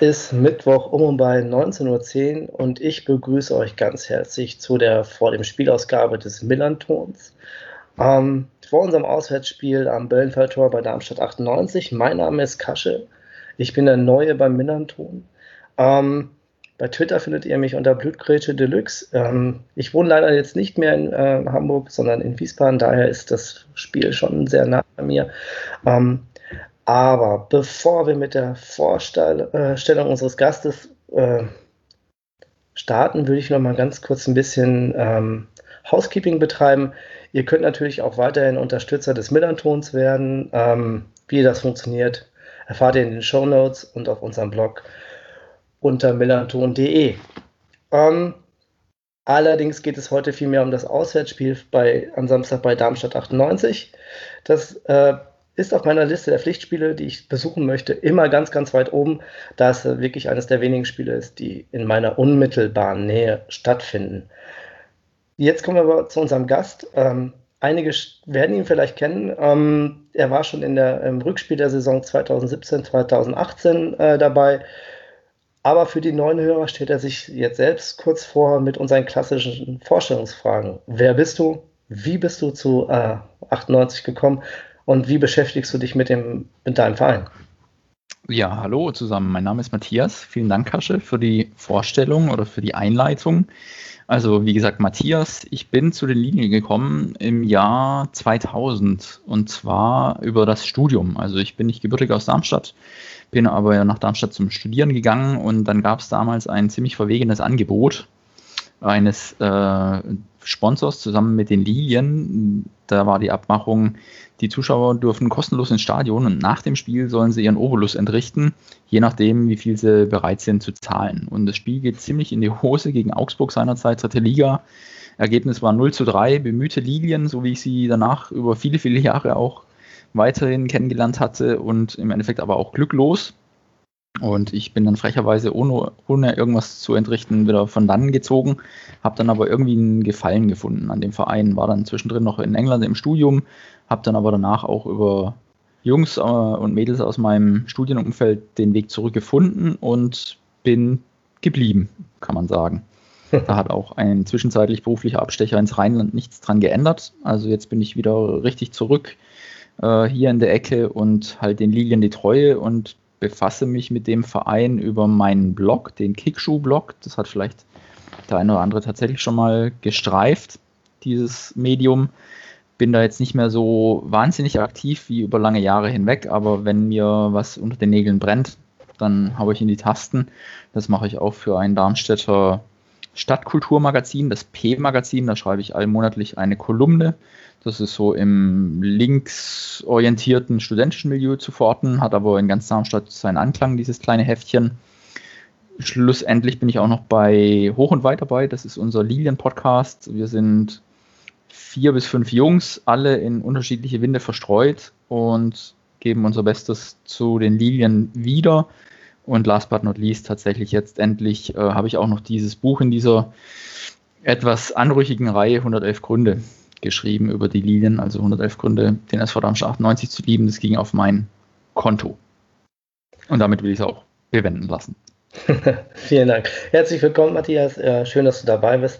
ist Mittwoch um und bei 19.10 Uhr und ich begrüße euch ganz herzlich zu der vor dem Spielausgabe des Millantons. Ähm, vor unserem Auswärtsspiel am Böllenfeldtor bei Darmstadt 98. Mein Name ist Kasche. Ich bin der Neue beim Millanton. Ähm, bei Twitter findet ihr mich unter Blutgrätsche Deluxe. Ähm, ich wohne leider jetzt nicht mehr in äh, Hamburg, sondern in Wiesbaden. Daher ist das Spiel schon sehr nah bei mir. Ähm, aber bevor wir mit der Vorstellung äh, unseres Gastes äh, starten, würde ich noch mal ganz kurz ein bisschen ähm, Housekeeping betreiben. Ihr könnt natürlich auch weiterhin Unterstützer des Millantons werden. Ähm, wie das funktioniert, erfahrt ihr in den Show Notes und auf unserem Blog unter millanton.de. Ähm, allerdings geht es heute vielmehr um das Auswärtsspiel bei, am Samstag bei Darmstadt 98. Das äh, ist auf meiner Liste der Pflichtspiele, die ich besuchen möchte, immer ganz, ganz weit oben, da es wirklich eines der wenigen Spiele ist, die in meiner unmittelbaren Nähe stattfinden. Jetzt kommen wir aber zu unserem Gast. Ähm, einige werden ihn vielleicht kennen. Ähm, er war schon in der, im Rückspiel der Saison 2017, 2018 äh, dabei. Aber für die neuen Hörer stellt er sich jetzt selbst kurz vor mit unseren klassischen Vorstellungsfragen. Wer bist du? Wie bist du zu äh, 98 gekommen? Und wie beschäftigst du dich mit, dem, mit deinem Verein? Ja, hallo zusammen. Mein Name ist Matthias. Vielen Dank, Kasche, für die Vorstellung oder für die Einleitung. Also, wie gesagt, Matthias, ich bin zu den Linien gekommen im Jahr 2000 und zwar über das Studium. Also, ich bin nicht gebürtig aus Darmstadt, bin aber nach Darmstadt zum Studieren gegangen und dann gab es damals ein ziemlich verwegenes Angebot eines äh, Sponsors zusammen mit den Lilien. Da war die Abmachung, die Zuschauer dürfen kostenlos ins Stadion und nach dem Spiel sollen sie ihren Obolus entrichten, je nachdem, wie viel sie bereit sind zu zahlen. Und das Spiel geht ziemlich in die Hose gegen Augsburg seinerzeit, dritte Liga. Ergebnis war 0 zu 3, bemühte Lilien, so wie ich sie danach über viele, viele Jahre auch weiterhin kennengelernt hatte und im Endeffekt aber auch glücklos. Und ich bin dann frecherweise, ohne, ohne irgendwas zu entrichten, wieder von dann gezogen, habe dann aber irgendwie einen Gefallen gefunden an dem Verein, war dann zwischendrin noch in England im Studium, habe dann aber danach auch über Jungs äh, und Mädels aus meinem Studienumfeld den Weg zurückgefunden und bin geblieben, kann man sagen. Da hat auch ein zwischenzeitlich beruflicher Abstecher ins Rheinland nichts dran geändert. Also jetzt bin ich wieder richtig zurück äh, hier in der Ecke und halt den Lilien die Treue und befasse mich mit dem Verein über meinen Blog, den Kickschuh-Blog. Das hat vielleicht der eine oder andere tatsächlich schon mal gestreift, dieses Medium. Bin da jetzt nicht mehr so wahnsinnig aktiv wie über lange Jahre hinweg, aber wenn mir was unter den Nägeln brennt, dann haue ich in die Tasten. Das mache ich auch für ein Darmstädter Stadtkulturmagazin, das P-Magazin. Da schreibe ich allmonatlich eine Kolumne das ist so im linksorientierten studentischen Milieu zu verorten, hat aber in ganz Darmstadt seinen Anklang, dieses kleine Heftchen. Schlussendlich bin ich auch noch bei Hoch und Weit dabei. Das ist unser Lilien-Podcast. Wir sind vier bis fünf Jungs, alle in unterschiedliche Winde verstreut und geben unser Bestes zu den Lilien wieder. Und last but not least, tatsächlich jetzt endlich äh, habe ich auch noch dieses Buch in dieser etwas anrüchigen Reihe 111 Gründe geschrieben über die Lilien, also 111 Gründe, den SV Darmstadt 98 zu lieben. Das ging auf mein Konto. Und damit will ich es auch bewenden lassen. Vielen Dank. Herzlich willkommen, Matthias. Äh, schön, dass du dabei bist.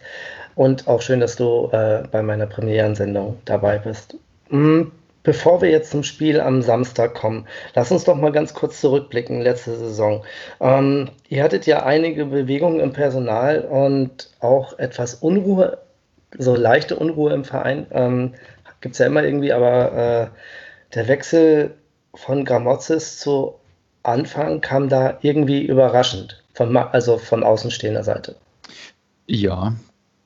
Und auch schön, dass du äh, bei meiner Premierensendung dabei bist. Mhm. Bevor wir jetzt zum Spiel am Samstag kommen, lass uns doch mal ganz kurz zurückblicken, letzte Saison. Ähm, ihr hattet ja einige Bewegungen im Personal und auch etwas Unruhe so leichte Unruhe im Verein. Ähm, Gibt es ja immer irgendwie, aber äh, der Wechsel von Gramozis zu Anfang kam da irgendwie überraschend, von, also von außenstehender Seite. Ja,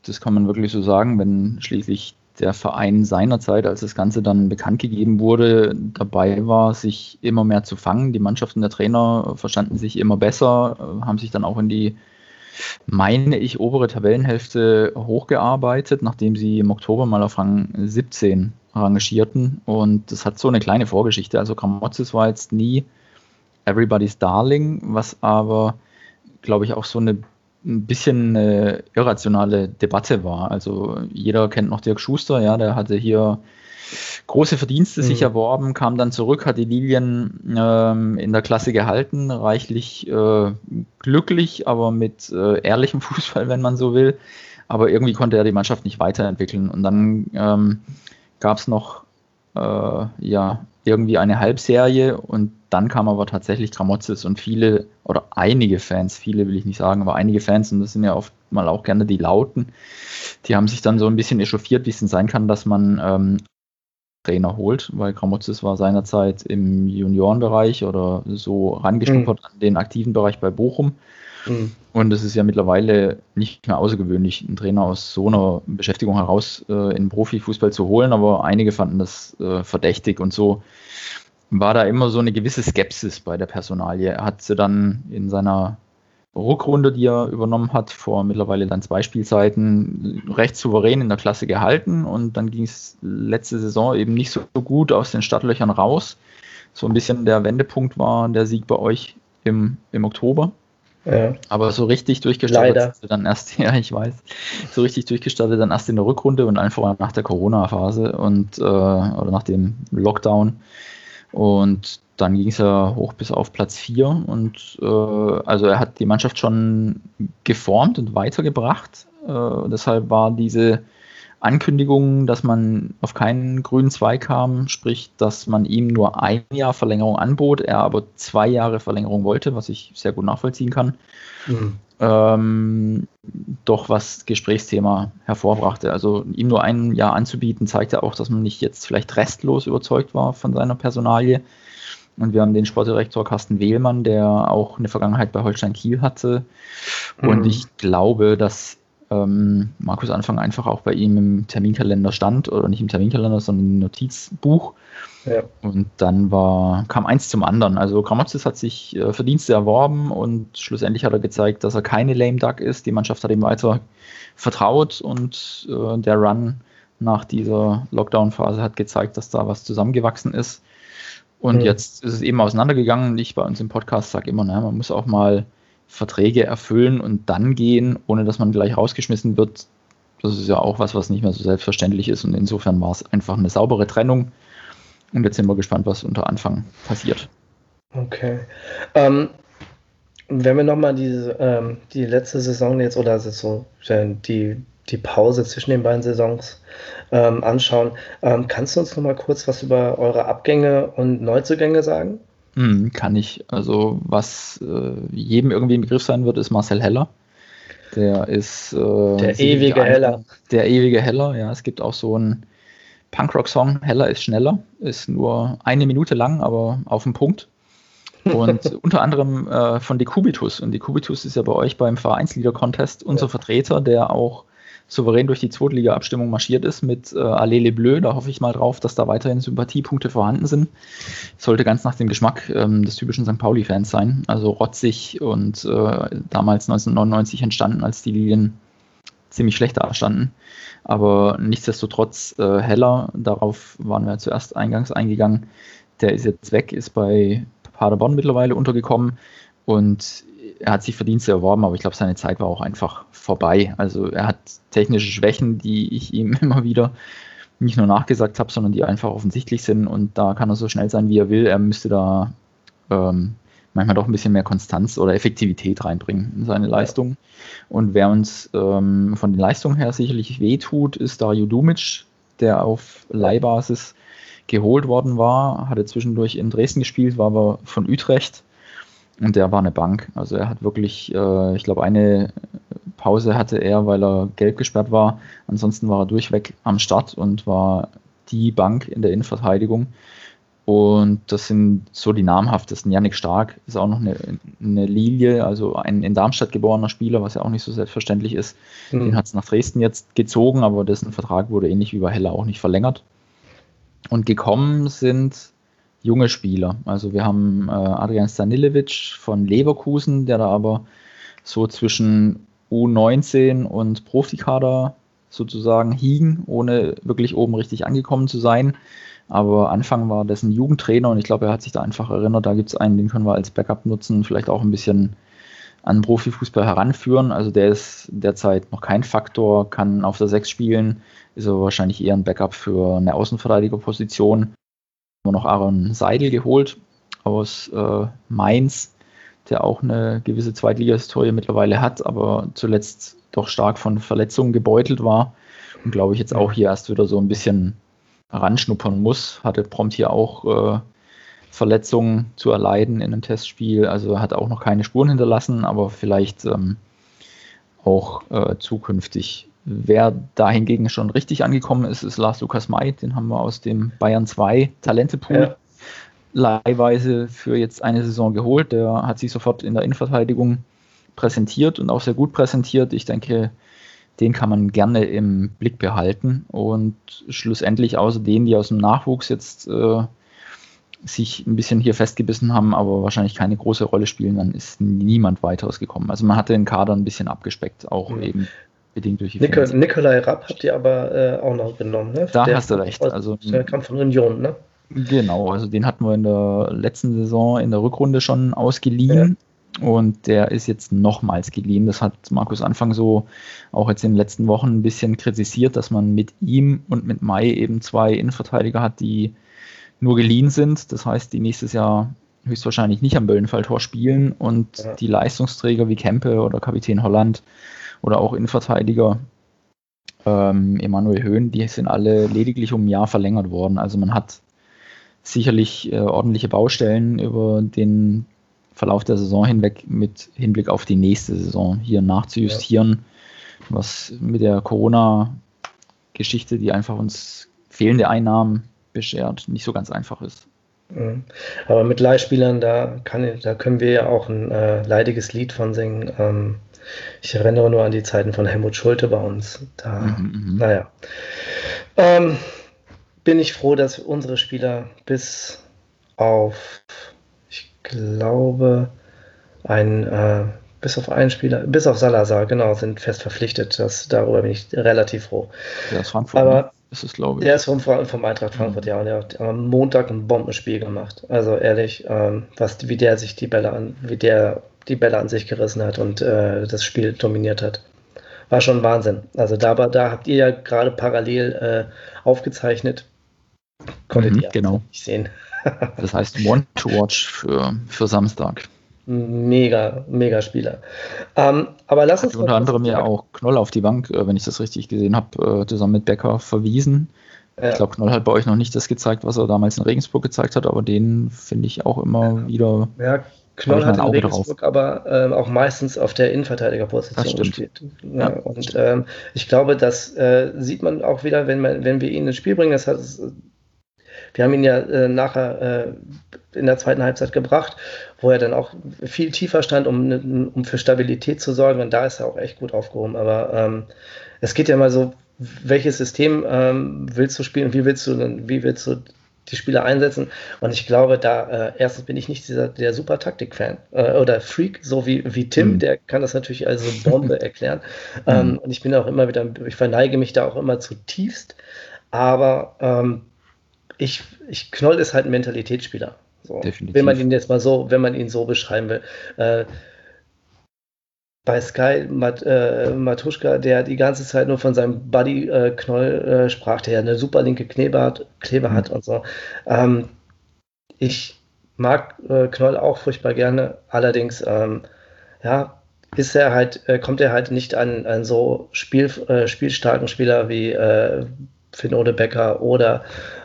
das kann man wirklich so sagen, wenn schließlich der Verein seinerzeit, als das Ganze dann bekannt gegeben wurde, dabei war, sich immer mehr zu fangen. Die Mannschaften der Trainer verstanden sich immer besser, haben sich dann auch in die meine ich, obere Tabellenhälfte hochgearbeitet, nachdem sie im Oktober mal auf Rang 17 rangierten. Und das hat so eine kleine Vorgeschichte. Also Gramozis war jetzt nie Everybody's Darling, was aber, glaube ich, auch so eine ein bisschen eine irrationale Debatte war. Also jeder kennt noch Dirk Schuster, ja, der hatte hier große Verdienste mhm. sich erworben, kam dann zurück, hat die Lilien ähm, in der Klasse gehalten, reichlich äh, glücklich, aber mit äh, ehrlichem Fußball, wenn man so will. Aber irgendwie konnte er die Mannschaft nicht weiterentwickeln. Und dann ähm, gab es noch äh, ja, irgendwie eine Halbserie und dann kam aber tatsächlich Gramozis und viele oder einige Fans, viele will ich nicht sagen, aber einige Fans, und das sind ja oft mal auch gerne die Lauten, die haben sich dann so ein bisschen echauffiert, wie es denn sein kann, dass man ähm, Trainer holt, weil Gramozis war seinerzeit im Juniorenbereich oder so rangeschnuppert mhm. an den aktiven Bereich bei Bochum. Mhm. Und es ist ja mittlerweile nicht mehr außergewöhnlich, einen Trainer aus so einer Beschäftigung heraus äh, in Profifußball zu holen, aber einige fanden das äh, verdächtig und so war da immer so eine gewisse Skepsis bei der Personalie. Er hat sie dann in seiner Rückrunde, die er übernommen hat, vor mittlerweile dann zwei Spielzeiten, recht souverän in der Klasse gehalten und dann ging es letzte Saison eben nicht so gut aus den Startlöchern raus. So ein bisschen der Wendepunkt war der Sieg bei euch im, im Oktober. Ja. Aber so richtig durchgestartet Leider. dann erst, ja, ich weiß, so richtig durchgestartet dann erst in der Rückrunde und einfach nach der Corona-Phase und äh, oder nach dem Lockdown. Und dann ging es ja hoch bis auf Platz 4 und äh, also er hat die Mannschaft schon geformt und weitergebracht. Äh, deshalb war diese Ankündigung, dass man auf keinen grünen Zweig kam, sprich, dass man ihm nur ein Jahr Verlängerung anbot, er aber zwei Jahre Verlängerung wollte, was ich sehr gut nachvollziehen kann, mhm. ähm, doch was Gesprächsthema hervorbrachte. Also ihm nur ein Jahr anzubieten, zeigte auch, dass man nicht jetzt vielleicht restlos überzeugt war von seiner Personalie. Und wir haben den Sportdirektor Carsten Wehlmann, der auch eine Vergangenheit bei Holstein Kiel hatte. Und mhm. ich glaube, dass ähm, Markus Anfang einfach auch bei ihm im Terminkalender stand, oder nicht im Terminkalender, sondern im Notizbuch. Ja. Und dann war, kam eins zum anderen. Also Gramozis hat sich äh, Verdienste erworben und schlussendlich hat er gezeigt, dass er keine Lame Duck ist. Die Mannschaft hat ihm weiter vertraut und äh, der Run nach dieser Lockdown-Phase hat gezeigt, dass da was zusammengewachsen ist. Und mhm. jetzt ist es eben auseinandergegangen. Ich bei uns im Podcast sage immer, na, man muss auch mal Verträge erfüllen und dann gehen, ohne dass man gleich rausgeschmissen wird. Das ist ja auch was, was nicht mehr so selbstverständlich ist. Und insofern war es einfach eine saubere Trennung. Und jetzt sind wir gespannt, was unter Anfang passiert. Okay. Ähm, wenn wir nochmal ähm, die letzte Saison jetzt oder so die, die Pause zwischen den beiden Saisons ähm, anschauen, ähm, kannst du uns nochmal kurz was über eure Abgänge und Neuzugänge sagen? Hm, kann ich. Also, was äh, jedem irgendwie im Begriff sein wird, ist Marcel Heller. Der ist. Äh, der ewige Heller. Der ewige Heller, ja. Es gibt auch so einen Punkrock-Song, Heller ist schneller. Ist nur eine Minute lang, aber auf den Punkt. Und unter anderem äh, von Dekubitus. Und Dekubitus ist ja bei euch beim Vereinslieder-Contest unser ja. Vertreter, der auch souverän durch die Zweitliga-Abstimmung marschiert ist mit äh, Allele Bleu. Da hoffe ich mal drauf, dass da weiterhin Sympathiepunkte vorhanden sind. Sollte ganz nach dem Geschmack ähm, des typischen St. Pauli-Fans sein. Also rotzig und äh, damals 1999 entstanden, als die Lilien ziemlich schlecht dastanden. Aber nichtsdestotrotz äh, heller, darauf waren wir zuerst eingangs eingegangen. Der ist jetzt weg, ist bei Paderborn mittlerweile untergekommen und er hat sich Verdienste erworben, aber ich glaube, seine Zeit war auch einfach vorbei. Also er hat technische Schwächen, die ich ihm immer wieder nicht nur nachgesagt habe, sondern die einfach offensichtlich sind und da kann er so schnell sein, wie er will. Er müsste da ähm, manchmal doch ein bisschen mehr Konstanz oder Effektivität reinbringen in seine Leistung. Und wer uns ähm, von den Leistungen her sicherlich wehtut, ist Dario Dumic, der auf Leihbasis geholt worden war, hatte zwischendurch in Dresden gespielt, war aber von Utrecht und der war eine Bank. Also er hat wirklich, äh, ich glaube, eine Pause hatte er, weil er gelb gesperrt war. Ansonsten war er durchweg am Start und war die Bank in der Innenverteidigung. Und das sind so die namhaftesten. Yannick Stark ist auch noch eine, eine Lilie, also ein in Darmstadt geborener Spieler, was ja auch nicht so selbstverständlich ist. Mhm. Den hat es nach Dresden jetzt gezogen, aber dessen Vertrag wurde ähnlich wie bei Heller auch nicht verlängert. Und gekommen sind junge Spieler. Also wir haben äh, Adrian Stanilevic von Leverkusen, der da aber so zwischen U19 und Profikader sozusagen hing, ohne wirklich oben richtig angekommen zu sein. Aber Anfang war das ein Jugendtrainer und ich glaube, er hat sich da einfach erinnert, da gibt es einen, den können wir als Backup nutzen, vielleicht auch ein bisschen an Profifußball heranführen. Also der ist derzeit noch kein Faktor, kann auf der 6 spielen, ist aber wahrscheinlich eher ein Backup für eine Außenverteidigerposition. Wir noch Aaron Seidel geholt aus äh, Mainz, der auch eine gewisse Zweitligahistorie mittlerweile hat, aber zuletzt doch stark von Verletzungen gebeutelt war und glaube ich jetzt auch hier erst wieder so ein bisschen ranschnuppern muss. Hatte prompt hier auch äh, Verletzungen zu erleiden in einem Testspiel. Also hat auch noch keine Spuren hinterlassen, aber vielleicht ähm, auch äh, zukünftig. Wer da hingegen schon richtig angekommen ist, ist Lars Lukas May. Den haben wir aus dem Bayern 2 Talentepool ja. leihweise für jetzt eine Saison geholt. Der hat sich sofort in der Innenverteidigung präsentiert und auch sehr gut präsentiert. Ich denke, den kann man gerne im Blick behalten. Und schlussendlich außer denen, die aus dem Nachwuchs jetzt äh, sich ein bisschen hier festgebissen haben, aber wahrscheinlich keine große Rolle spielen, dann ist niemand weiteres gekommen. Also man hatte den Kader ein bisschen abgespeckt, auch mhm. eben bedingt durch die Nikol Nikolai Rapp habt ihr aber äh, auch noch genommen, ne? Da der hast du recht. Also, der kam von Union, ne? Genau, also den hatten wir in der letzten Saison in der Rückrunde schon ausgeliehen. Ja. Und der ist jetzt nochmals geliehen. Das hat Markus Anfang so auch jetzt in den letzten Wochen ein bisschen kritisiert, dass man mit ihm und mit Mai eben zwei Innenverteidiger hat, die nur geliehen sind. Das heißt, die nächstes Jahr höchstwahrscheinlich nicht am Böllenfalltor spielen und ja. die Leistungsträger wie Kempe oder Kapitän Holland oder auch Innenverteidiger ähm, Emanuel Höhn, die sind alle lediglich um ein Jahr verlängert worden. Also man hat sicherlich äh, ordentliche Baustellen über den Verlauf der Saison hinweg mit Hinblick auf die nächste Saison hier nachzujustieren, ja. was mit der Corona-Geschichte, die einfach uns fehlende Einnahmen beschert, nicht so ganz einfach ist. Mhm. Aber mit Leihspielern, da, kann, da können wir ja auch ein äh, leidiges Lied von singen. Ähm, ich erinnere nur an die Zeiten von Helmut Schulte bei uns. Da, mhm, mhm. naja. Ähm, bin ich froh, dass unsere Spieler bis auf, ich glaube, ein, äh, bis auf einen Spieler, bis auf Salazar, genau, sind fest verpflichtet. Das, darüber bin ich relativ froh. Ja, das Frankfurt. Aber, ne? ist es, glaube ich. Der ist vom, vom Eintracht Frankfurt, mhm. ja. Und der hat am Montag ein Bombenspiel gemacht. Also ehrlich, ähm, was, wie der sich die Bälle an, wie der die Bälle an sich gerissen hat und äh, das Spiel dominiert hat. War schon Wahnsinn. Also da, da habt ihr ja gerade parallel äh, aufgezeichnet. Konntet mhm, ihr genau. nicht sehen. das heißt One to Watch für, für Samstag. Mega, mega Spieler. Ähm, aber lass uns. Unter anderem ja auch Knoll auf die Bank, äh, wenn ich das richtig gesehen habe, äh, zusammen mit Becker verwiesen. Ja. Ich glaube, Knoll hat bei euch noch nicht das gezeigt, was er damals in Regensburg gezeigt hat, aber den finde ich auch immer ja. wieder. Ja, Knoll hat in Regensburg drauf. aber äh, auch meistens auf der Innenverteidigerposition gespielt. Ja, und ähm, ich glaube, das äh, sieht man auch wieder, wenn, man, wenn wir ihn ins Spiel bringen. Das hat, wir haben ihn ja äh, nachher äh, in der zweiten Halbzeit gebracht, wo er dann auch viel tiefer stand, um, um für Stabilität zu sorgen. Und da ist er auch echt gut aufgehoben. Aber ähm, es geht ja mal so, welches System ähm, willst du spielen? Wie willst du, wie willst du die Spieler einsetzen. Und ich glaube, da äh, erstens bin ich nicht dieser der super Taktik-Fan äh, oder Freak, so wie, wie Tim, mhm. der kann das natürlich als Bombe erklären. Ähm, mhm. und ich bin auch immer wieder, ich verneige mich da auch immer zutiefst. Aber ähm, ich, ich Knoll ist halt ein Mentalitätsspieler. So. Definitiv. Wenn man ihn jetzt mal so, wenn man ihn so beschreiben will. Äh, bei Sky Mat, äh, Matuschka, der die ganze Zeit nur von seinem Buddy äh, Knoll äh, sprach, der eine super linke Kleber hat, Kleber mhm. hat und so. Ähm, ich mag äh, Knoll auch furchtbar gerne, allerdings ähm, ja, ist er halt, äh, kommt er halt nicht an, an so Spiel, äh, spielstarken Spieler wie Finn Becker oder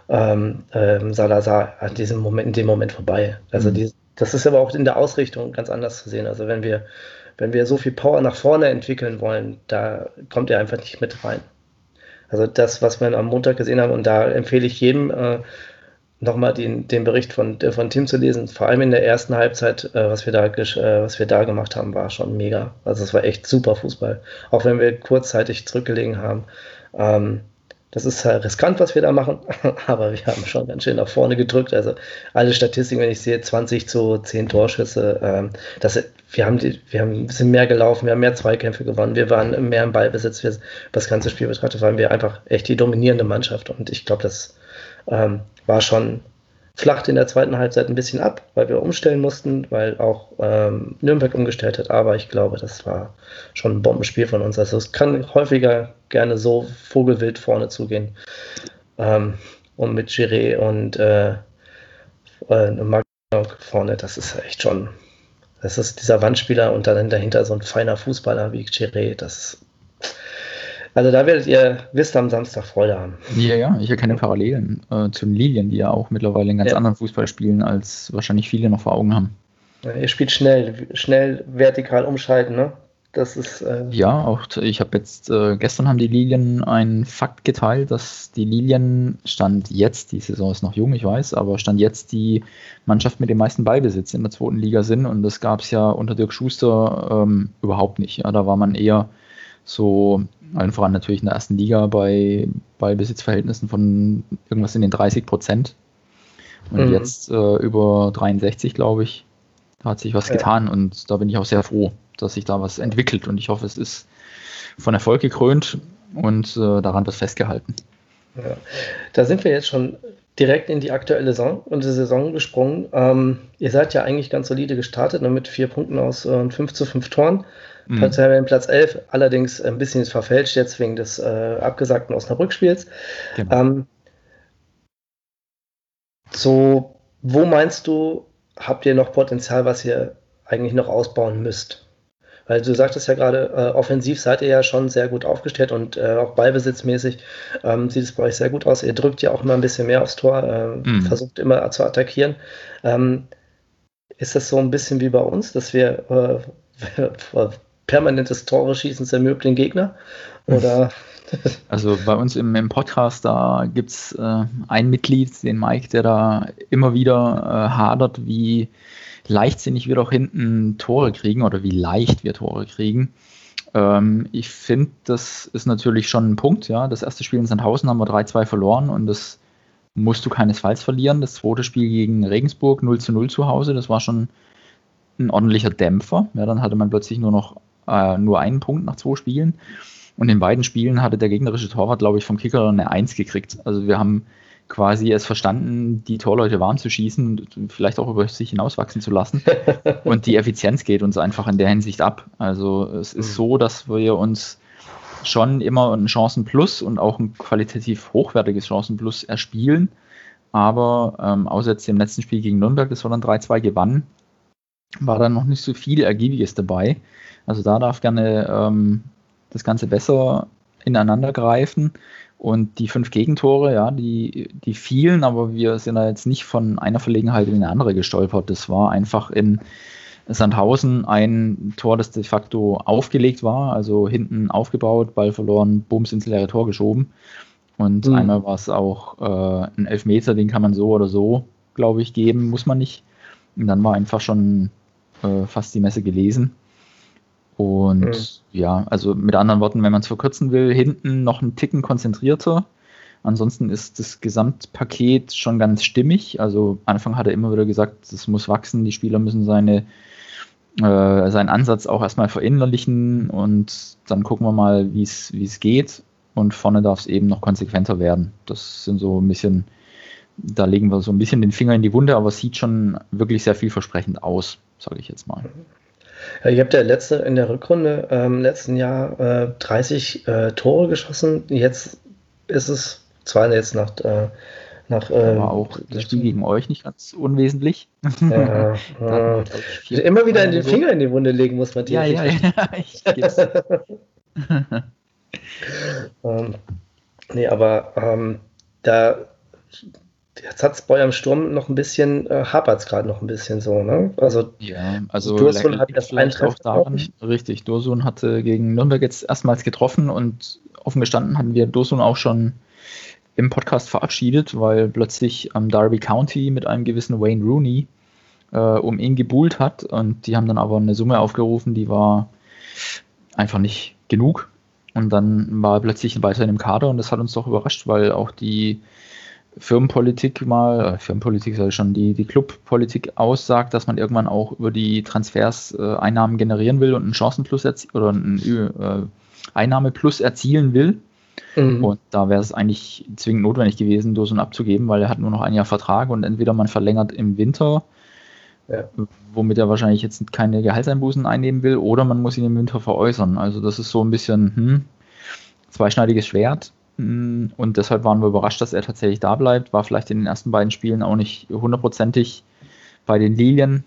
ähm, ähm, Salazar an diesem Moment, in dem Moment vorbei. Also mhm. die, das ist aber auch in der Ausrichtung ganz anders zu sehen. Also wenn wir wenn wir so viel Power nach vorne entwickeln wollen, da kommt er einfach nicht mit rein. Also das, was wir am Montag gesehen haben, und da empfehle ich jedem, äh, nochmal den, den Bericht von, äh, von Tim zu lesen. Vor allem in der ersten Halbzeit, äh, was, wir da, äh, was wir da gemacht haben, war schon mega. Also es war echt super Fußball. Auch wenn wir kurzzeitig zurückgelegen haben. Ähm, das ist halt riskant, was wir da machen, aber wir haben schon ganz schön nach vorne gedrückt. Also alle Statistiken, wenn ich sehe, 20 zu 10 Torschüsse, ähm, das, wir, haben die, wir haben, sind mehr gelaufen, wir haben mehr Zweikämpfe gewonnen, wir waren mehr im Ballbesitz, wir, das ganze Spiel betrachtet, waren wir einfach echt die dominierende Mannschaft und ich glaube, das ähm, war schon flacht in der zweiten Halbzeit ein bisschen ab, weil wir umstellen mussten, weil auch ähm, Nürnberg umgestellt hat. Aber ich glaube, das war schon ein Bombenspiel von uns. Also es kann häufiger gerne so vogelwild vorne zugehen. Ähm, und mit Giré und äh, äh, vorne, das ist echt schon. Das ist dieser Wandspieler und dann dahinter so ein feiner Fußballer wie Giré. Das also da werdet ihr, wisst am Samstag Freude haben. Ja, ja, ich erkenne Parallelen äh, zu den Lilien, die ja auch mittlerweile einen ganz ja. anderen Fußball spielen, als wahrscheinlich viele noch vor Augen haben. Ja, ihr spielt schnell, schnell vertikal umschalten, ne? Das ist. Äh ja, auch ich habe jetzt, äh, gestern haben die Lilien einen Fakt geteilt, dass die Lilien stand jetzt, die Saison ist noch jung, ich weiß, aber stand jetzt die Mannschaft mit dem meisten Ballbesitz in der zweiten Liga sind und das gab es ja unter Dirk Schuster ähm, überhaupt nicht. Ja, da war man eher so allen voran natürlich in der ersten Liga bei Ballbesitzverhältnissen von irgendwas in den 30 Prozent. Und mhm. jetzt äh, über 63, glaube ich. Da hat sich was ja. getan und da bin ich auch sehr froh, dass sich da was entwickelt. Und ich hoffe, es ist von Erfolg gekrönt und äh, daran wird festgehalten. Ja. Da sind wir jetzt schon direkt in die aktuelle Saison und die Saison gesprungen. Ähm, ihr seid ja eigentlich ganz solide gestartet ne, mit vier Punkten aus äh, 5 zu 5 Toren. Mhm. Platz, Platz 11, allerdings ein bisschen verfälscht jetzt wegen des äh, abgesagten Osnabrück-Spiels. Genau. Ähm, so, wo meinst du, habt ihr noch Potenzial, was ihr eigentlich noch ausbauen müsst? Weil du sagtest ja gerade, äh, offensiv seid ihr ja schon sehr gut aufgestellt und äh, auch ballbesitzmäßig ähm, sieht es bei euch sehr gut aus. Ihr drückt ja auch immer ein bisschen mehr aufs Tor, äh, mhm. versucht immer zu attackieren. Ähm, ist das so ein bisschen wie bei uns, dass wir äh, permanentes Tore schießen ermöglichen Gegner? Oder? Also bei uns im, im Podcast, da gibt es äh, ein Mitglied, den Mike, der da immer wieder äh, hadert, wie leichtsinnig wir doch hinten Tore kriegen oder wie leicht wir Tore kriegen. Ähm, ich finde, das ist natürlich schon ein Punkt. Ja, Das erste Spiel in Sandhausen haben wir 3-2 verloren und das musst du keinesfalls verlieren. Das zweite Spiel gegen Regensburg 0 0 zu Hause, das war schon ein ordentlicher Dämpfer. Ja, dann hatte man plötzlich nur noch äh, nur einen Punkt nach zwei Spielen. Und in beiden Spielen hatte der gegnerische Torwart, glaube ich, vom Kicker eine Eins gekriegt. Also wir haben quasi es verstanden, die Torleute warm zu schießen und vielleicht auch über sich hinauswachsen zu lassen. und die Effizienz geht uns einfach in der Hinsicht ab. Also es ist mhm. so, dass wir uns schon immer ein Chancenplus und auch ein qualitativ hochwertiges Chancenplus erspielen. Aber ähm, außer jetzt dem letzten Spiel gegen Nürnberg, das wir dann 3-2 gewannen, war dann noch nicht so viel Ergiebiges dabei. Also da darf gerne ähm, das Ganze besser ineinander greifen. Und die fünf Gegentore, ja, die, die fielen, aber wir sind da jetzt nicht von einer Verlegenheit in eine andere gestolpert. Das war einfach in Sandhausen ein Tor, das de facto aufgelegt war, also hinten aufgebaut, Ball verloren, Bums ins leere Tor geschoben. Und mhm. einmal war es auch äh, ein Elfmeter, den kann man so oder so, glaube ich, geben, muss man nicht. Und dann war einfach schon äh, fast die Messe gelesen. Und mhm. ja, also mit anderen Worten, wenn man es verkürzen will, hinten noch ein Ticken konzentrierter. Ansonsten ist das Gesamtpaket schon ganz stimmig. Also Anfang hat er immer wieder gesagt, es muss wachsen, die Spieler müssen seine, äh, seinen Ansatz auch erstmal verinnerlichen und dann gucken wir mal, wie es geht. Und vorne darf es eben noch konsequenter werden. Das sind so ein bisschen, da legen wir so ein bisschen den Finger in die Wunde, aber es sieht schon wirklich sehr vielversprechend aus, sage ich jetzt mal. Mhm. Ja, ihr habt ja letzte, in der Rückrunde im ähm, letzten Jahr äh, 30 äh, Tore geschossen. Jetzt ist es zwar jetzt nach. Äh, nach äh, war auch das Spiel gegen euch nicht ganz unwesentlich. Ja, ja. immer wieder in den Finger in die Wunde legen muss man die. Ja, ja, ja. Ich ähm, nee, aber ähm, da Jetzt hat es bei eurem Sturm noch ein bisschen, äh, hapert es gerade noch ein bisschen so, ne? Also, ja, also Dursun hat das vielleicht auch daran, richtig, Dursun hatte gegen Nürnberg jetzt erstmals getroffen und offen gestanden hatten wir Dursun auch schon im Podcast verabschiedet, weil plötzlich am Derby County mit einem gewissen Wayne Rooney äh, um ihn gebuhlt hat und die haben dann aber eine Summe aufgerufen, die war einfach nicht genug. Und dann war er plötzlich weiterhin im Kader und das hat uns doch überrascht, weil auch die Firmenpolitik mal, äh, Firmenpolitik soll schon die, die Clubpolitik aussagt, dass man irgendwann auch über die Transfers äh, Einnahmen generieren will und einen Chancenplus oder einen äh, Einnahmeplus erzielen will. Mhm. Und da wäre es eigentlich zwingend notwendig gewesen, Dosun abzugeben, weil er hat nur noch ein Jahr Vertrag und entweder man verlängert im Winter, ja. womit er wahrscheinlich jetzt keine Gehaltseinbußen einnehmen will, oder man muss ihn im Winter veräußern. Also das ist so ein bisschen hm, zweischneidiges Schwert. Hm, und deshalb waren wir überrascht, dass er tatsächlich da bleibt. War vielleicht in den ersten beiden Spielen auch nicht hundertprozentig bei den Lilien.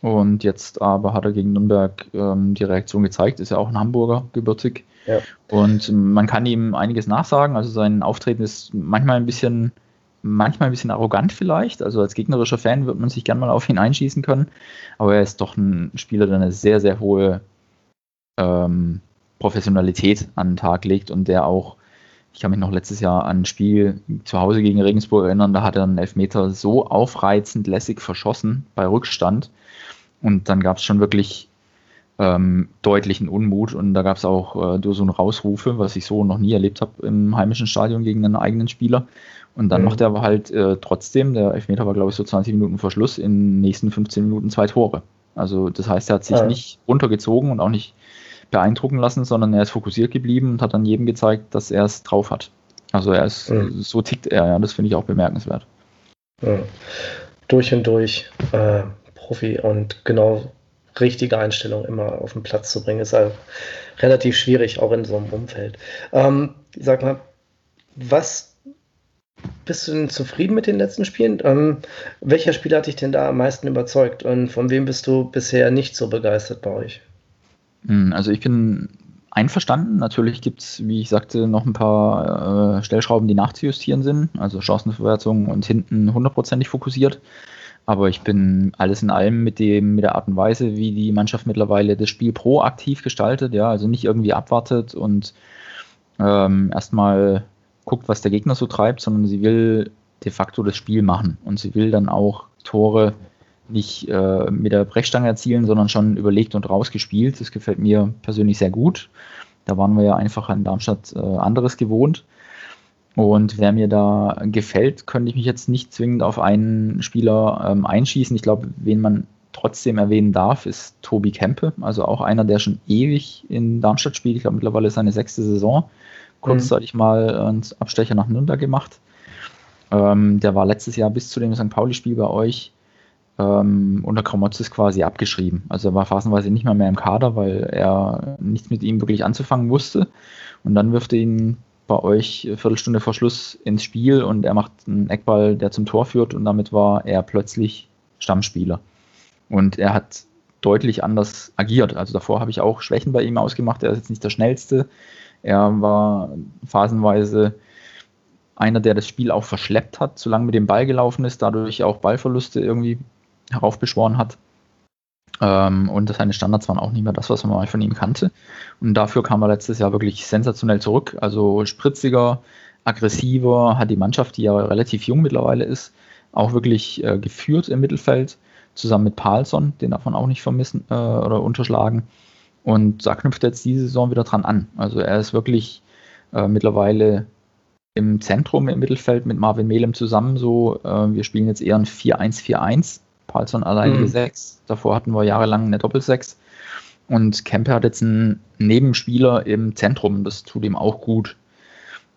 Und jetzt aber hat er gegen Nürnberg ähm, die Reaktion gezeigt. Ist ja auch ein Hamburger gebürtig. Ja. Und man kann ihm einiges nachsagen. Also sein Auftreten ist manchmal ein bisschen, manchmal ein bisschen arrogant vielleicht. Also als gegnerischer Fan wird man sich gern mal auf ihn einschießen können. Aber er ist doch ein Spieler, der eine sehr, sehr hohe ähm, Professionalität an den Tag legt und der auch, ich kann mich noch letztes Jahr an ein Spiel zu Hause gegen Regensburg erinnern, da hat er einen Elfmeter so aufreizend lässig verschossen bei Rückstand. Und dann gab es schon wirklich ähm, deutlichen Unmut und da gab es auch äh, so ein Rausrufe, was ich so noch nie erlebt habe im heimischen Stadion gegen einen eigenen Spieler. Und dann mhm. macht er aber halt äh, trotzdem, der Elfmeter war glaube ich so 20 Minuten vor Schluss, in den nächsten 15 Minuten zwei Tore. Also das heißt, er hat sich ja. nicht runtergezogen und auch nicht beeindrucken lassen, sondern er ist fokussiert geblieben und hat dann jedem gezeigt, dass er es drauf hat. Also er ist, mhm. so tickt er, ja, das finde ich auch bemerkenswert. Ja. Durch und durch äh, Profi und genau richtige Einstellung immer auf den Platz zu bringen, ist halt relativ schwierig, auch in so einem Umfeld. Ähm, sag mal, was bist du denn zufrieden mit den letzten Spielen? Ähm, welcher Spieler hat dich denn da am meisten überzeugt und von wem bist du bisher nicht so begeistert bei euch? Hm, also ich bin einverstanden. Natürlich gibt es, wie ich sagte, noch ein paar äh, Stellschrauben, die nachzujustieren sind. Also Chancenverwertung und hinten hundertprozentig fokussiert. Aber ich bin alles in allem mit dem, mit der Art und Weise, wie die Mannschaft mittlerweile das Spiel proaktiv gestaltet, ja, also nicht irgendwie abwartet und ähm, erstmal guckt, was der Gegner so treibt, sondern sie will de facto das Spiel machen und sie will dann auch Tore nicht äh, mit der Brechstange erzielen, sondern schon überlegt und rausgespielt. Das gefällt mir persönlich sehr gut. Da waren wir ja einfach an Darmstadt äh, anderes gewohnt. Und wer mir da gefällt, könnte ich mich jetzt nicht zwingend auf einen Spieler ähm, einschießen. Ich glaube, wen man trotzdem erwähnen darf, ist Tobi Kempe, also auch einer, der schon ewig in Darmstadt spielt. Ich glaube, mittlerweile ist seine sechste Saison. Kurzzeitig mhm. mal einen Abstecher nach Nürnberg gemacht. Ähm, der war letztes Jahr bis zu dem St. Pauli-Spiel bei euch ähm, unter Kramotzes quasi abgeschrieben. Also er war phasenweise nicht mehr mehr im Kader, weil er nichts mit ihm wirklich anzufangen wusste. Und dann wirft er ihn bei euch Viertelstunde vor Schluss ins Spiel und er macht einen Eckball, der zum Tor führt und damit war er plötzlich Stammspieler. Und er hat deutlich anders agiert. Also davor habe ich auch Schwächen bei ihm ausgemacht. Er ist jetzt nicht der schnellste. Er war phasenweise einer, der das Spiel auch verschleppt hat, solange mit dem Ball gelaufen ist, dadurch auch Ballverluste irgendwie heraufbeschworen hat. Ähm, und seine Standards waren auch nicht mehr das, was man mal von ihm kannte. Und dafür kam er letztes Jahr wirklich sensationell zurück. Also spritziger, aggressiver, hat die Mannschaft, die ja relativ jung mittlerweile ist, auch wirklich äh, geführt im Mittelfeld, zusammen mit Palsson, den darf man auch nicht vermissen äh, oder unterschlagen. Und da knüpft er jetzt diese Saison wieder dran an. Also er ist wirklich äh, mittlerweile im Zentrum im Mittelfeld mit Marvin Melem zusammen so. Äh, wir spielen jetzt eher ein 4-1-4-1 Palsson alleinige mhm. 6. Davor hatten wir jahrelang eine Doppel-6. Und Kempe hat jetzt einen Nebenspieler im Zentrum. Das tut ihm auch gut.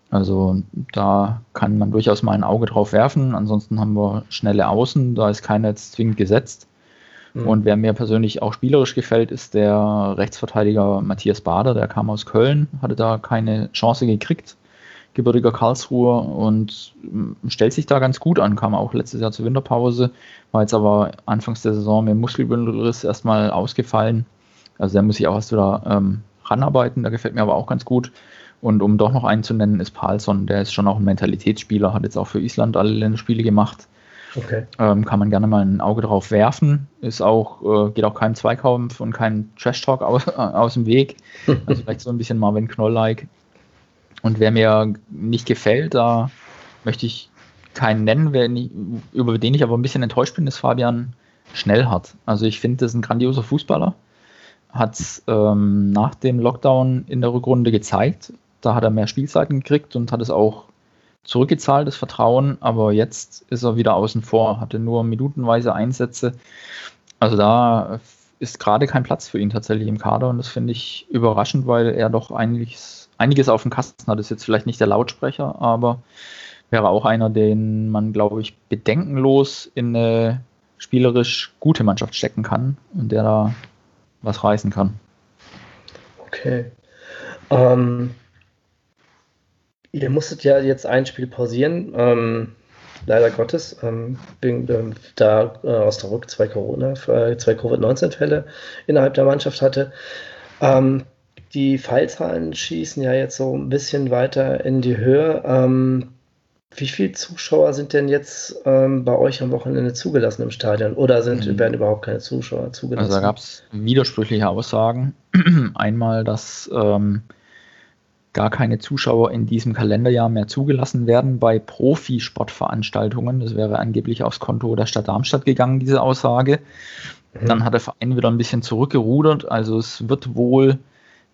Also da kann man durchaus mal ein Auge drauf werfen. Ansonsten haben wir schnelle Außen. Da ist keiner jetzt zwingend gesetzt. Mhm. Und wer mir persönlich auch spielerisch gefällt, ist der Rechtsverteidiger Matthias Bader. Der kam aus Köln, hatte da keine Chance gekriegt gebürtiger Karlsruher und mm, stellt sich da ganz gut an, kam auch letztes Jahr zur Winterpause, war jetzt aber anfangs der Saison mit dem Muskelbündelriss erstmal ausgefallen. Also der muss sich auch erst wieder ähm, ranarbeiten, der gefällt mir aber auch ganz gut. Und um doch noch einen zu nennen, ist Palsson, der ist schon auch ein Mentalitätsspieler, hat jetzt auch für Island alle Länderspiele gemacht. Okay. Ähm, kann man gerne mal ein Auge drauf werfen. Ist auch, äh, geht auch keinem Zweikampf und kein Trash-Talk aus, äh, aus dem Weg. Also vielleicht so ein bisschen Marvin Knoll-like. Und wer mir nicht gefällt, da möchte ich keinen nennen, nicht, über den ich aber ein bisschen enttäuscht bin, ist Fabian Schnellhardt. Also ich finde, das ist ein grandioser Fußballer. Hat ähm, nach dem Lockdown in der Rückrunde gezeigt. Da hat er mehr Spielzeiten gekriegt und hat es auch zurückgezahlt, das Vertrauen. Aber jetzt ist er wieder außen vor, hatte nur minutenweise Einsätze. Also da ist gerade kein Platz für ihn tatsächlich im Kader und das finde ich überraschend, weil er doch einiges, einiges auf dem Kasten hat. Das ist jetzt vielleicht nicht der Lautsprecher, aber wäre auch einer, den man, glaube ich, bedenkenlos in eine spielerisch gute Mannschaft stecken kann und der da was reißen kann. Okay. Ähm, ihr musstet ja jetzt ein Spiel pausieren, ähm, leider Gottes, ähm, wegen, ähm, da äh, Osnabrück zwei Corona, äh, zwei Covid-19-Fälle innerhalb der Mannschaft hatte. Ähm, die Fallzahlen schießen ja jetzt so ein bisschen weiter in die Höhe. Ähm, wie viele Zuschauer sind denn jetzt ähm, bei euch am Wochenende zugelassen im Stadion? Oder sind, mhm. werden überhaupt keine Zuschauer zugelassen? Also da gab es widersprüchliche Aussagen. Einmal, dass ähm, gar keine Zuschauer in diesem Kalenderjahr mehr zugelassen werden bei Profisportveranstaltungen. Das wäre angeblich aufs Konto der Stadt Darmstadt gegangen, diese Aussage. Mhm. Dann hat der Verein wieder ein bisschen zurückgerudert. Also es wird wohl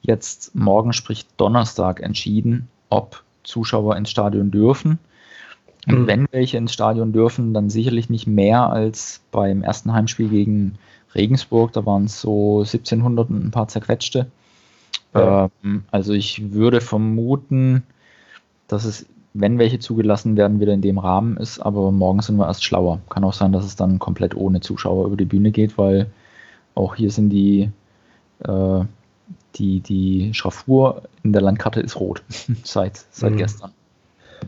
jetzt morgen, sprich Donnerstag, entschieden, ob Zuschauer ins Stadion dürfen. Und mhm. wenn welche ins Stadion dürfen, dann sicherlich nicht mehr als beim ersten Heimspiel gegen Regensburg. Da waren es so 1700 und ein paar zerquetschte. Ja. Ähm, also ich würde vermuten, dass es, wenn welche zugelassen werden, wieder in dem Rahmen ist. Aber morgen sind wir erst schlauer. Kann auch sein, dass es dann komplett ohne Zuschauer über die Bühne geht, weil auch hier sind die, äh, die, die Schraffur in der Landkarte ist rot seit, seit mhm. gestern.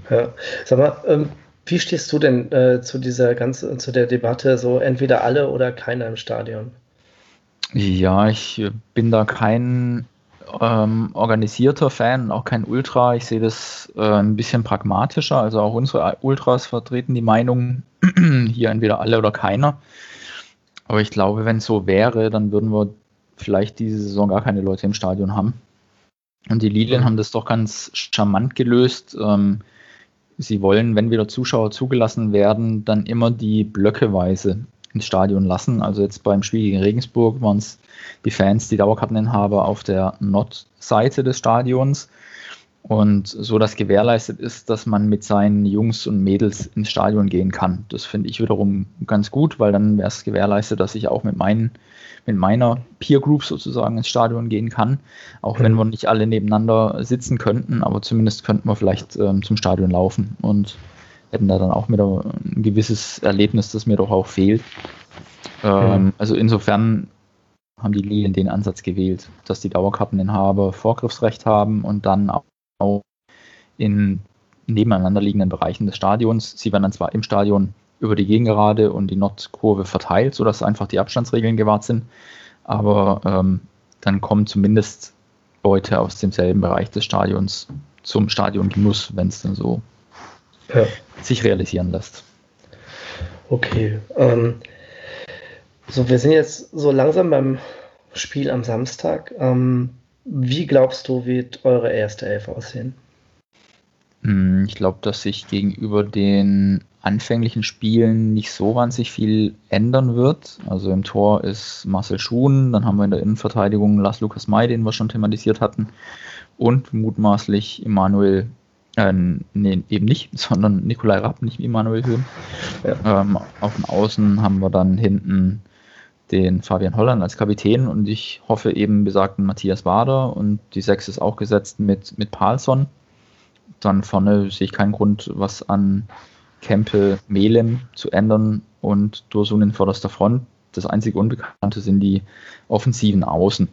Ja. Sag mal, ähm, wie stehst du denn äh, zu dieser ganzen, zu der Debatte, so entweder alle oder keiner im Stadion? Ja, ich bin da kein ähm, organisierter Fan, auch kein Ultra. Ich sehe das äh, ein bisschen pragmatischer. Also auch unsere Ultras vertreten die Meinung, hier entweder alle oder keiner. Aber ich glaube, wenn es so wäre, dann würden wir vielleicht diese Saison gar keine Leute im Stadion haben. Und die Lilien haben das doch ganz charmant gelöst. Ähm, sie wollen, wenn wieder Zuschauer zugelassen werden, dann immer die blöckeweise ins Stadion lassen. Also jetzt beim Spiel gegen Regensburg waren es die Fans, die Dauerkarteninhaber auf der Nordseite des Stadions. Und so dass gewährleistet ist, dass man mit seinen Jungs und Mädels ins Stadion gehen kann. Das finde ich wiederum ganz gut, weil dann wäre es gewährleistet, dass ich auch mit meinen mit meiner Peer Group sozusagen ins Stadion gehen kann. Auch wenn mhm. wir nicht alle nebeneinander sitzen könnten, aber zumindest könnten wir vielleicht ähm, zum Stadion laufen und hätten da dann auch wieder ein gewisses Erlebnis, das mir doch auch fehlt. Ähm, mhm. Also insofern haben die Lilien den Ansatz gewählt, dass die Dauerkarteninhaber Vorgriffsrecht haben und dann auch in nebeneinander liegenden Bereichen des Stadions. Sie werden dann zwar im Stadion über die Gegengerade und die Nordkurve verteilt, sodass einfach die Abstandsregeln gewahrt sind. Aber ähm, dann kommen zumindest Leute aus demselben Bereich des Stadions zum Stadiongenuss, wenn es dann so ja. sich realisieren lässt. Okay. Ähm, so, wir sind jetzt so langsam beim Spiel am Samstag. Ähm, wie glaubst du, wird eure erste Elf aussehen? Hm, ich glaube, dass sich gegenüber den anfänglichen Spielen nicht so wahnsinnig viel ändern wird. Also im Tor ist Marcel Schuhn, dann haben wir in der Innenverteidigung Lars Lukas May, den wir schon thematisiert hatten, und mutmaßlich Emanuel, äh, nee, eben nicht, sondern Nikolai Rapp, nicht Emanuel Höhn. Ja. Ähm, auf dem Außen haben wir dann hinten den Fabian Holland als Kapitän und ich hoffe eben besagten Matthias Wader und die Sechs ist auch gesetzt mit, mit Palsson. Dann vorne sehe ich keinen Grund, was an Kempel, Melem zu ändern und Dursun in vorderster Front. Das einzige Unbekannte sind die offensiven Außen.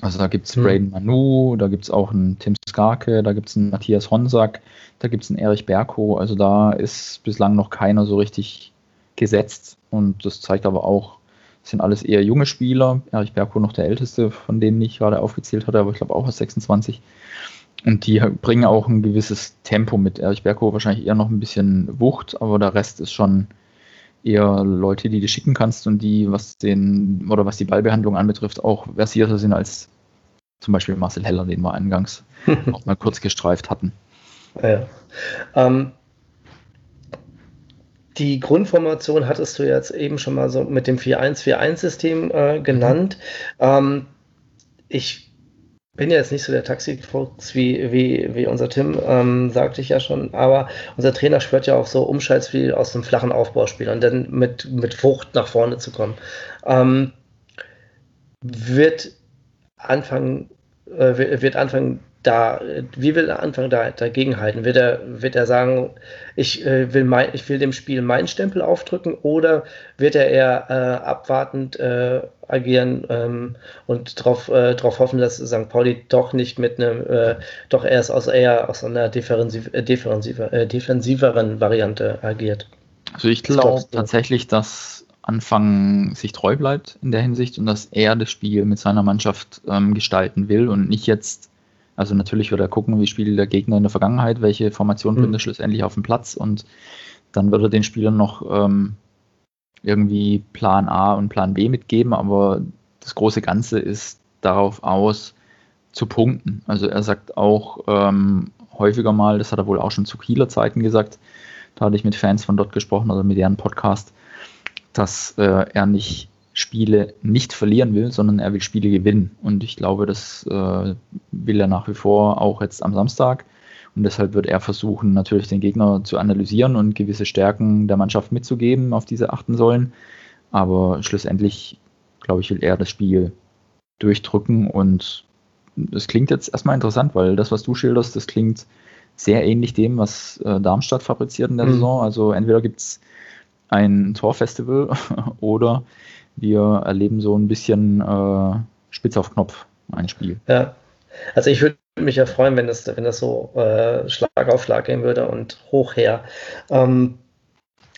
Also da gibt es hm. Braden Manu, da gibt es auch einen Tim Skarke, da gibt es einen Matthias Honsack, da gibt es einen Erich Berko. Also da ist bislang noch keiner so richtig gesetzt. Und das zeigt aber auch, es sind alles eher junge Spieler. Erich Berko noch der älteste, von denen ich gerade aufgezählt hatte, aber ich glaube auch aus 26. Und die bringen auch ein gewisses Tempo mit. Erich Berko wahrscheinlich eher noch ein bisschen Wucht, aber der Rest ist schon eher Leute, die du schicken kannst und die, was den, oder was die Ballbehandlung anbetrifft, auch versierter sind als zum Beispiel Marcel Heller, den wir eingangs auch mal kurz gestreift hatten. Ja. Ähm, die Grundformation hattest du jetzt eben schon mal so mit dem 4-1-4-1-System äh, genannt. Mhm. Ähm, ich bin jetzt nicht so der Taxifuchs wie, wie, wie unser Tim, ähm, sagte ich ja schon, aber unser Trainer schwört ja auch so Umschaltspiel aus dem flachen Aufbauspiel und dann mit, mit Wucht nach vorne zu kommen. Ähm, wird anfangen, äh, wird anfangen, da, wie will er anfangen, da dagegen halten? Wird er, wird er sagen, ich, äh, will mein, ich will dem Spiel meinen Stempel aufdrücken oder wird er eher äh, abwartend äh, agieren ähm, und darauf äh, hoffen, dass St. Pauli doch nicht mit einem, äh, doch erst aus eher aus einer defensiv, äh, defensiver, äh, defensiveren Variante agiert? Also ich glaube tatsächlich, dass Anfang sich treu bleibt in der Hinsicht und dass er das Spiel mit seiner Mannschaft ähm, gestalten will und nicht jetzt also natürlich wird er gucken, wie spielt der Gegner in der Vergangenheit, welche Formation mhm. bringt er schlussendlich auf den Platz und dann wird er den Spielern noch ähm, irgendwie Plan A und Plan B mitgeben, aber das große Ganze ist darauf aus, zu punkten. Also er sagt auch ähm, häufiger mal, das hat er wohl auch schon zu Kieler Zeiten gesagt, da hatte ich mit Fans von dort gesprochen oder mit deren Podcast, dass äh, er nicht Spiele nicht verlieren will, sondern er will Spiele gewinnen. Und ich glaube, das äh, will er nach wie vor auch jetzt am Samstag. Und deshalb wird er versuchen, natürlich den Gegner zu analysieren und gewisse Stärken der Mannschaft mitzugeben, auf diese achten sollen. Aber schlussendlich, glaube ich, will er das Spiel durchdrücken. Und das klingt jetzt erstmal interessant, weil das, was du schilderst, das klingt sehr ähnlich dem, was äh, Darmstadt fabriziert in der mhm. Saison. Also entweder gibt es ein Torfestival oder wir erleben so ein bisschen äh, spitz auf Knopf ein Spiel. Ja, also ich würde mich ja freuen, wenn das, wenn das so äh, Schlag auf Schlag gehen würde und hoch her. Ähm,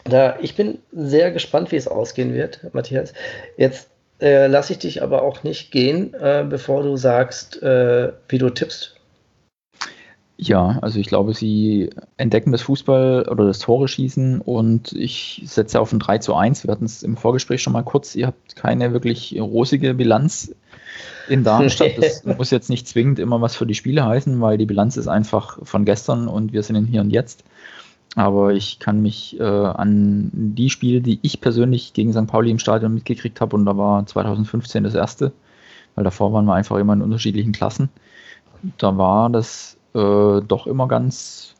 da, ich bin sehr gespannt, wie es ausgehen wird, Matthias. Jetzt äh, lasse ich dich aber auch nicht gehen, äh, bevor du sagst, äh, wie du tippst ja, also ich glaube, sie entdecken das Fußball oder das Tore schießen und ich setze auf ein 3 zu 1. Wir hatten es im Vorgespräch schon mal kurz. Ihr habt keine wirklich rosige Bilanz in Darmstadt. Das muss jetzt nicht zwingend immer was für die Spiele heißen, weil die Bilanz ist einfach von gestern und wir sind in Hier und Jetzt. Aber ich kann mich äh, an die Spiele, die ich persönlich gegen St. Pauli im Stadion mitgekriegt habe, und da war 2015 das erste, weil davor waren wir einfach immer in unterschiedlichen Klassen. Da war das äh, doch immer ganz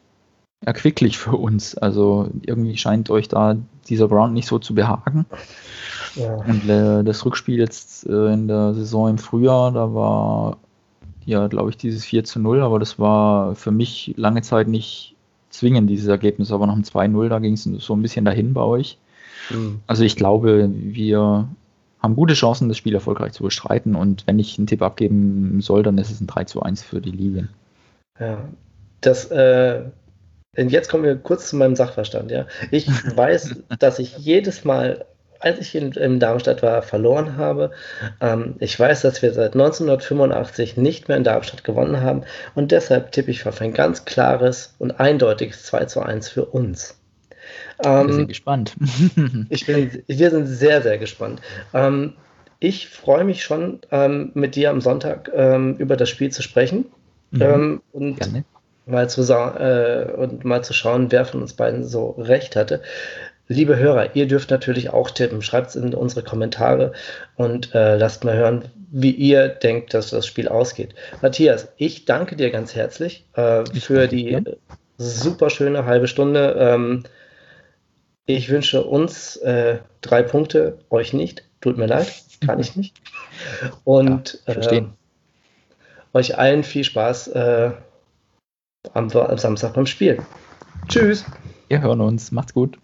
erquicklich für uns. Also irgendwie scheint euch da dieser Ground nicht so zu behagen. Ja. Und äh, das Rückspiel jetzt äh, in der Saison im Frühjahr, da war ja, glaube ich, dieses 4 zu 0, aber das war für mich lange Zeit nicht zwingend, dieses Ergebnis. Aber nach dem 2-0, da ging es so ein bisschen dahin bei euch. Mhm. Also ich glaube, wir haben gute Chancen, das Spiel erfolgreich zu bestreiten. Und wenn ich einen Tipp abgeben soll, dann ist es ein 3 zu 1 für die Lilien. Ja, das, äh, jetzt kommen wir kurz zu meinem Sachverstand, ja. Ich weiß, dass ich jedes Mal, als ich in, in Darmstadt war, verloren habe. Ähm, ich weiß, dass wir seit 1985 nicht mehr in Darmstadt gewonnen haben und deshalb tippe ich auf ein ganz klares und eindeutiges 2 zu 1 für uns. Ähm, wir sind gespannt. ich bin, wir sind sehr, sehr gespannt. Ähm, ich freue mich schon, ähm, mit dir am Sonntag ähm, über das Spiel zu sprechen. Mhm. Ähm, und, mal zu äh, und mal zu schauen, wer von uns beiden so recht hatte. Liebe Hörer, ihr dürft natürlich auch tippen. Schreibt es in unsere Kommentare und äh, lasst mal hören, wie ihr denkt, dass das Spiel ausgeht. Matthias, ich danke dir ganz herzlich äh, für die ja. super schöne halbe Stunde. Ähm, ich wünsche uns äh, drei Punkte, euch nicht. Tut mir leid, kann ich nicht. Und ja, verstehen euch allen viel Spaß äh, am, am Samstag beim Spiel. Tschüss. Wir hören uns. Macht's gut.